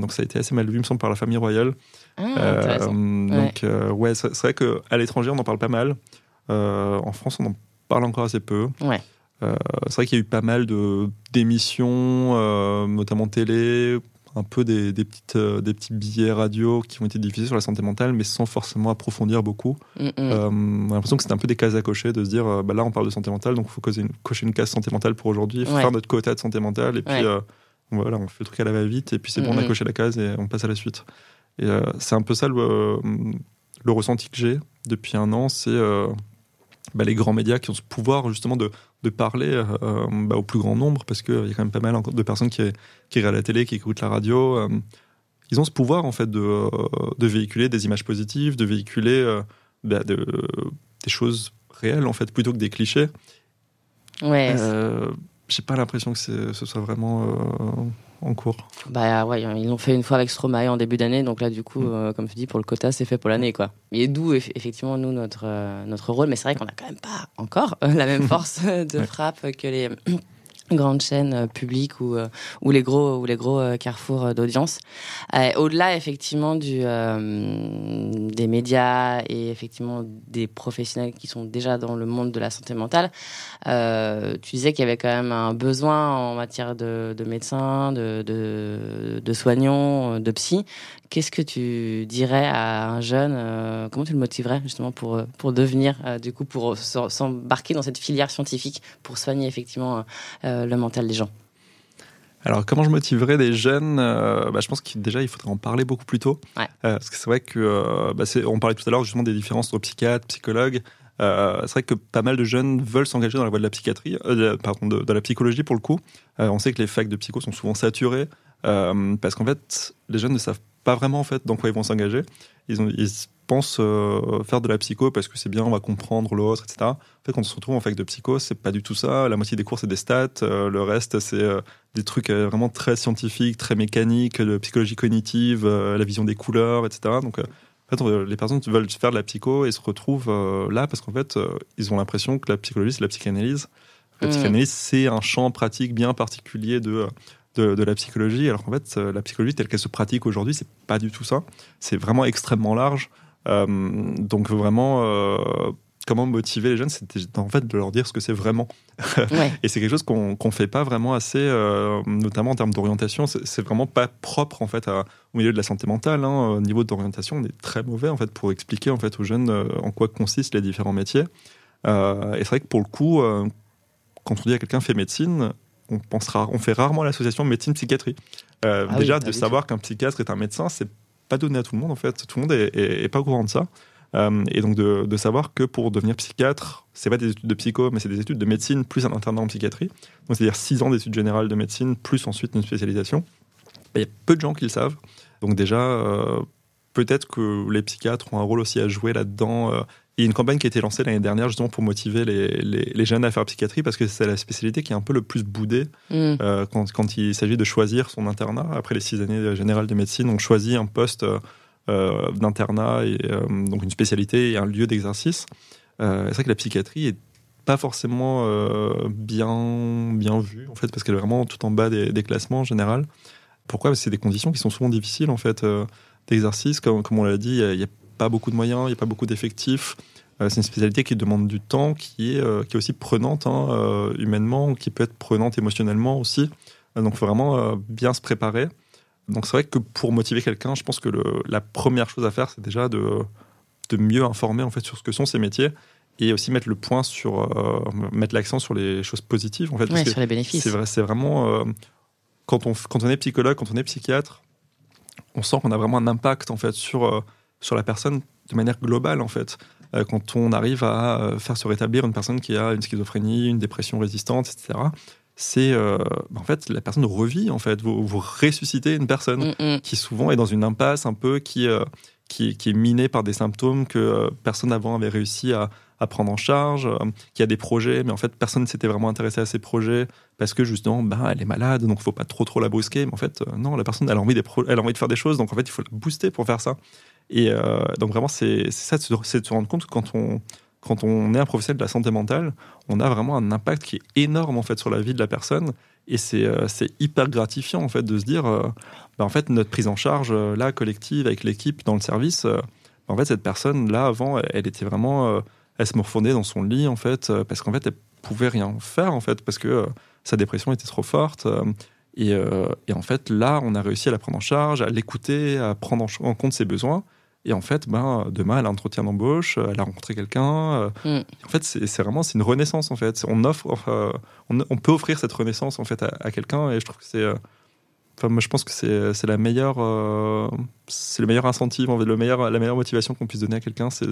donc ça a été assez mal vu, il me semble, par la famille royale. Ah, donc ouais, c'est vrai que à l'étranger on en parle pas mal. En France, on en parle encore assez peu. Ouais. Euh, c'est vrai qu'il y a eu pas mal de d'émissions, euh, notamment télé, un peu des, des petites euh, des petits billets radio qui ont été diffusés sur la santé mentale, mais sans forcément approfondir beaucoup. Mm, mm. Euh, on a l'impression que c'était un peu des cases à cocher de se dire euh, bah là on parle de santé mentale donc il faut cocher une, cocher une case santé mentale pour aujourd'hui, Ouais. faire notre quota de santé mentale et puis Ouais. euh, voilà on fait le truc à la va-vite et puis c'est bon on a Mhm. coché la case et on passe à la suite. Et c'est un peu ça le, le ressenti que j'ai depuis un an, c'est bah, les grands médias qui ont ce pouvoir justement de, de parler euh, bah, au plus grand nombre parce qu'il y a quand même pas mal encore de personnes qui, qui regardent la télé, qui écoutent la radio. euh, ils ont ce pouvoir en fait de, euh, de véhiculer des images positives, de véhiculer euh, bah, de- des choses réelles en fait plutôt que des clichés. Ouais, Euh, J'ai pas l'impression que ce soit vraiment euh, en cours. Bah ouais, ils l'ont fait une fois avec Stromae en début d'année, donc là du coup, Mm. euh, comme tu dis, pour le quota, c'est fait pour l'année quoi. Et d'où eff- effectivement nous notre euh, notre rôle, mais c'est vrai qu'on a quand même pas encore euh, la même *laughs* force de frappe que les grandes chaînes euh, publiques ou euh, ou les gros ou les gros euh, carrefours euh, d'audience. Euh, Au-delà effectivement du euh, des médias et effectivement des professionnels qui sont déjà dans le monde de la santé mentale, tu disais qu'il y avait quand même un besoin en matière de, de médecins, de, de, de soignants, de psy. Qu'est-ce que tu dirais à un jeune Comment tu le motiverais justement pour, pour devenir, du coup, pour s'embarquer dans cette filière scientifique pour soigner effectivement le mental des gens Alors, comment je motiverais des jeunes Euh, bah, Je pense que déjà, il faudrait en parler beaucoup plus tôt. Ouais. Euh, parce que c'est vrai que, euh, bah, on parlait tout à l'heure justement des différences entre psychiatres, psychologues. Euh, c'est vrai que pas mal de jeunes veulent s'engager dans la voie de la psychiatrie, euh, de- pardon, de, de la psychologie pour le coup. Euh, on sait que les facs de psycho sont souvent saturées euh, parce qu'en fait, les jeunes ne savent pas vraiment en fait dans quoi ils vont s'engager. Ils, ont, ils pensent euh, faire de la psycho parce que c'est bien, on va comprendre l'autre, etc. En fait, quand on se retrouve en fac de psycho, c'est pas du tout ça. La moitié des cours c'est des stats, euh, le reste c'est euh, des trucs vraiment très scientifiques, très mécaniques, de psychologie cognitive, la vision des couleurs, etc. Donc, en fait, on- les personnes veulent faire de la psycho et se retrouvent là parce qu'en fait, ils ont l'impression que la psychologie, c'est la psychanalyse. La Mm. psychanalyse, c'est un champ pratique bien particulier de, de, de la psychologie, alors qu'en fait, la psychologie telle qu'elle se pratique aujourd'hui, c'est pas du tout ça. C'est vraiment extrêmement large. Euh, donc, vraiment, euh, comment motiver les jeunes, c'était en fait de leur dire ce que c'est vraiment. Ouais. *laughs* Et c'est quelque chose qu'on qu'on fait pas vraiment assez, euh, notamment en termes d'orientation. C'est c'est vraiment pas propre en fait à- au milieu de la santé mentale. Hein. Au niveau d'orientation, on est très mauvais en fait pour expliquer en fait aux jeunes euh, en quoi consistent les différents métiers. Euh, et c'est vrai que pour le coup, quand on dit à quelqu'un fait médecine, on pensera, on fait rarement l'association médecine-psychiatrie. Euh, Ah déjà, pas de savoir qu'un psychiatre est un médecin, c'est pas donné à tout le monde en fait. Tout le monde est, est- est pas au courant de ça. Euh, et donc de, savoir que pour devenir psychiatre, c'est pas des études de psycho, mais c'est des études de médecine plus un internat en psychiatrie. Donc c'est-à-dire six ans d'études générales de médecine plus ensuite une spécialisation. Il y a peu de gens qui le savent. Donc déjà, euh, peut-être que les psychiatres ont un rôle aussi à jouer là-dedans. Il y a une campagne qui a été lancée l'année dernière justement pour motiver les, les- les jeunes à faire psychiatrie parce que c'est la spécialité qui est un peu le plus boudée Mm. euh, quand, quand il s'agit de choisir son internat. Après les six années générales de médecine, on choisit un poste euh, euh, d'internat et euh, donc une spécialité et un lieu d'exercice. C'est vrai que la psychiatrie est pas forcément bien bien vue en fait parce qu'elle est vraiment tout en bas des, des classements en général. Pourquoi? Parce que c'est des conditions qui sont souvent difficiles en fait d'exercice. Comme, comme on l'a dit, il n'y a, pas beaucoup de moyens, il n'y a pas beaucoup d'effectifs. Euh, c'est une spécialité qui demande du temps, qui est, euh, qui est aussi prenante hein, euh, humainement, qui peut être prenante émotionnellement aussi. Donc il faut vraiment bien se préparer. Donc c'est vrai que pour motiver quelqu'un, je pense que le, la première chose à faire, c'est déjà de, de mieux informer en fait sur ce que sont ces métiers et aussi mettre le point sur euh, mettre l'accent sur les choses positives en fait. Ouais, sur les bénéfices. c'est vrai, c'est vraiment euh, quand on quand on est psychologue, quand on est psychiatre, on sent qu'on a vraiment un impact en fait sur euh, sur la personne de manière globale en fait. quand on arrive à faire se rétablir une personne qui a une schizophrénie, une dépression résistante, etc c'est bah, en fait la personne revit en fait vous, vous ressuscitez une personne mm, mm. qui souvent est dans une impasse un peu qui qui, est minée par des symptômes que personne avant avait réussi à, à prendre en charge, euh, qui a des projets, mais en fait personne ne s'était vraiment intéressé à ces projets parce que justement, ben, elle est malade, donc il faut pas trop trop la brusquer. Mais en fait, euh, non, la personne elle a envie, des elle a envie de faire des choses, donc en fait il faut la booster pour faire ça. Et euh, donc vraiment, c'est ça, c'est de se rendre compte que quand on quand on est un professionnel de la santé mentale, on a vraiment un impact qui est énorme en fait sur la vie de la personne. Et c'est hyper gratifiant en fait de se dire, ben, en fait notre prise en charge là collective avec l'équipe dans le service, ben, en fait cette personne là avant, elle était vraiment elle se morfondait dans son lit en fait euh, parce qu'en fait elle pouvait rien faire en fait parce que euh, sa dépression était trop forte euh, et, et, en fait là on a réussi à la prendre en charge à l'écouter à prendre en, compte ses besoins et en fait ben demain elle a un entretien d'embauche elle a rencontré quelqu'un mm. en fait c'est vraiment c'est une renaissance en fait on offre on, peut offrir cette renaissance en fait à, à quelqu'un et je trouve que c'est Enfin, moi, je pense que c'est la meilleure, euh, c'est le meilleur incentive, le meilleur, la meilleure motivation qu'on puisse donner à quelqu'un, c'est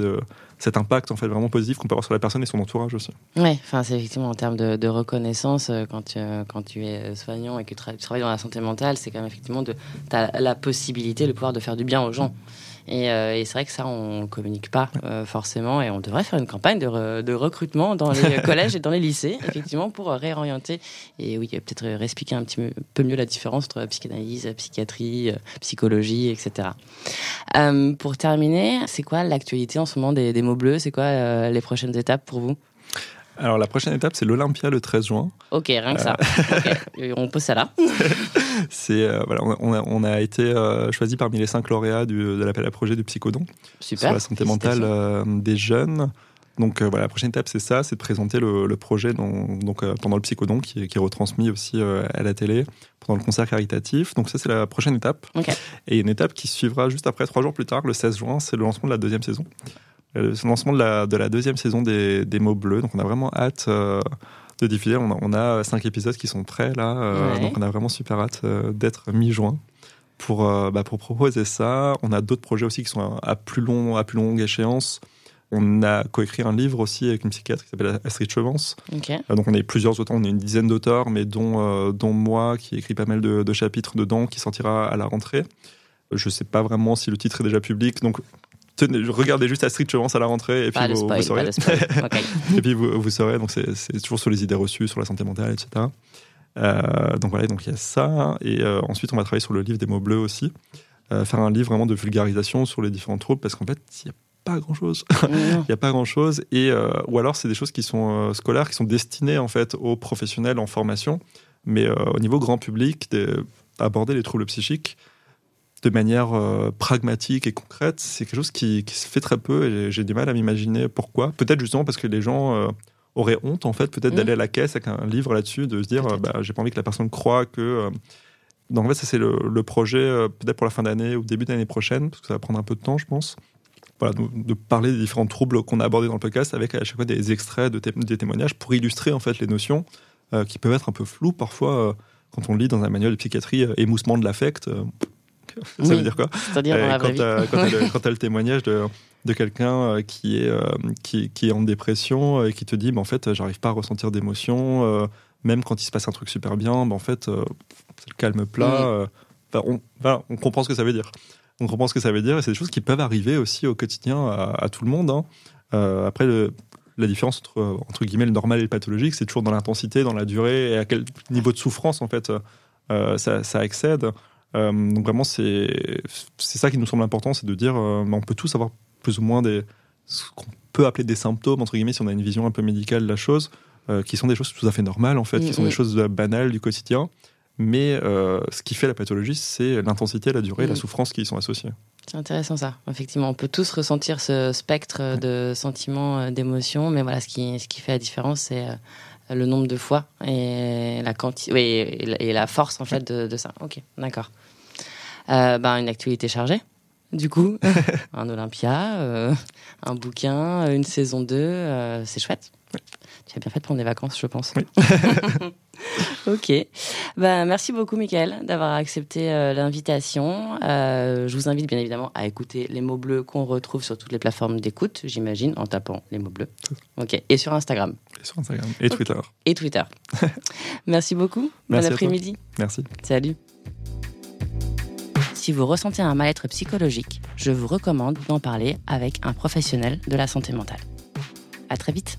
cet impact en fait vraiment positif qu'on peut avoir sur la personne et son entourage aussi. Ouais, enfin, c'est effectivement en termes de, reconnaissance euh, quand tu, quand tu es soignant et que tu travailles dans la santé mentale, c'est quand même effectivement de, as la possibilité, le pouvoir de faire du bien aux gens. Euh, et, c'est vrai que ça, on ne communique pas euh, forcément. Et on devrait faire une campagne de, de recrutement dans les *laughs* collèges et dans les lycées, effectivement, pour réorienter. Et oui, peut-être réexpliquer un petit peu mieux la différence entre psychanalyse, psychiatrie, euh, psychologie, etc. pour terminer, c'est quoi l'actualité en ce moment des, des mots bleus? C'est quoi les prochaines étapes pour vous? Alors la prochaine étape, c'est l'Olympia le 13 juin. Ok, rien que ça. *laughs* On pose ça là. *laughs* c'est euh, voilà, on a, été euh, choisi parmi les cinq lauréats de l'appel à projet du Psychodon Super. sur la santé mentale euh, des jeunes. Donc voilà, la prochaine étape, c'est ça, c'est de présenter le, projet donc, pendant le Psychodon, qui, est retransmis aussi à la télé, pendant le concert caritatif. Donc ça, c'est la prochaine étape. Et une étape qui suivra juste après, trois jours plus tard, le 16 juin, c'est le lancement de la deuxième saison. Le lancement de la, de la deuxième saison des, des mots bleus. Donc on a vraiment hâte de diffuser. On a, on a, cinq épisodes qui sont prêts là. Euh, donc on a vraiment super hâte euh, d'être mi-juin pour, bah, pour proposer ça. On a d'autres projets aussi qui sont à, plus, long, à plus longue échéance. On a coécrit un livre aussi avec une psychiatre qui s'appelle Astrid Chevance. donc on est plusieurs auteurs, on est une dizaine d'auteurs, mais dont, dont moi qui écrit pas mal de, de, chapitres dedans, qui sortira à la rentrée. Je ne sais pas vraiment si le titre est déjà public, donc regardez juste Astrid Chevance à la rentrée et puis vous, saurez. *laughs* et puis vous, vous saurez, donc c'est toujours sur les idées reçues, sur la santé mentale, etc. Euh, donc voilà, donc il y a ça. Et euh, ensuite, on va travailler sur le livre des mots bleus aussi. Euh, faire un livre vraiment de vulgarisation sur les différents troubles parce qu'en fait, il n'y a pas grand chose. *laughs* Il n'y a pas grand chose. Et, ou alors, c'est des choses qui sont scolaires, qui sont destinées en fait aux professionnels en formation. Mais au niveau grand public, aborder les troubles psychiques, de manière euh, pragmatique et concrète, c'est quelque chose qui, se fait très peu et j'ai du mal à m'imaginer pourquoi. Peut-être justement parce que les gens euh, auraient honte, en fait, peut-être d'aller à la caisse avec un livre là-dessus, de se dire, bah, j'ai pas envie que la personne croie que. Euh, donc en fait, ça c'est le, projet, peut-être pour la fin d'année ou début d'année prochaine, parce que ça va prendre un peu de temps, je pense. Voilà, de, parler des différents troubles qu'on a abordés dans le podcast avec à chaque fois des extraits de des témoignages pour illustrer en fait les notions qui peuvent être un peu floues parfois quand on lit dans un manuel de psychiatrie émoussement de l'affect ça veut dire quoi C'est-à-dire quand, tu as, le témoignage de, de quelqu'un euh, qui, est, euh, qui, qui, est en dépression et qui te dit bah, en fait, j'arrive pas à ressentir d'émotion, euh, même quand il se passe un truc super bien, bah, en fait, c'est le calme plat. on, on comprend ce que ça veut dire. On comprend ce que ça veut dire et c'est des choses qui peuvent arriver aussi au quotidien à, tout le monde. Hein. après, la différence entre, entre guillemets le normal et le pathologique, c'est toujours dans l'intensité, dans la durée et à quel niveau de souffrance en fait ça, ça excède. Euh, donc vraiment, c'est ça qui nous semble important, c'est de dire, euh, on peut tous avoir plus ou moins des, ce qu'on peut appeler des symptômes, entre guillemets, si on a une vision un peu médicale de la chose, euh, qui sont des choses tout à fait normales, en fait, qui sont des choses banales du quotidien. Mais ce qui fait la pathologie, c'est l'intensité, la durée, la souffrance qui y sont associées. C'est intéressant ça. Effectivement, on peut tous ressentir ce spectre de sentiments, d'émotions, mais voilà, ce qui, ce qui fait la différence, c'est le nombre de fois et la quantité et, la force en fait de, ça. Ok, d'accord. Euh, ben, une actualité chargée. Du coup, *laughs* un Olympia, euh, un bouquin, une saison 2, euh, c'est chouette. Tu as bien fait de prendre des vacances, je pense. Oui. *laughs* ok. Bah, merci beaucoup, Michael, d'avoir accepté euh, l'invitation. Euh, je vous invite bien évidemment à écouter les mots bleus qu'on retrouve sur toutes les plateformes d'écoute, j'imagine, en tapant les mots bleus. Ok. Et sur Instagram. Et sur Instagram. Et. Twitter. Et Twitter. *laughs* merci beaucoup. Merci bon après-midi. Merci. Salut. Si vous ressentez un mal-être psychologique, je vous recommande d'en parler avec un professionnel de la santé mentale. À très vite.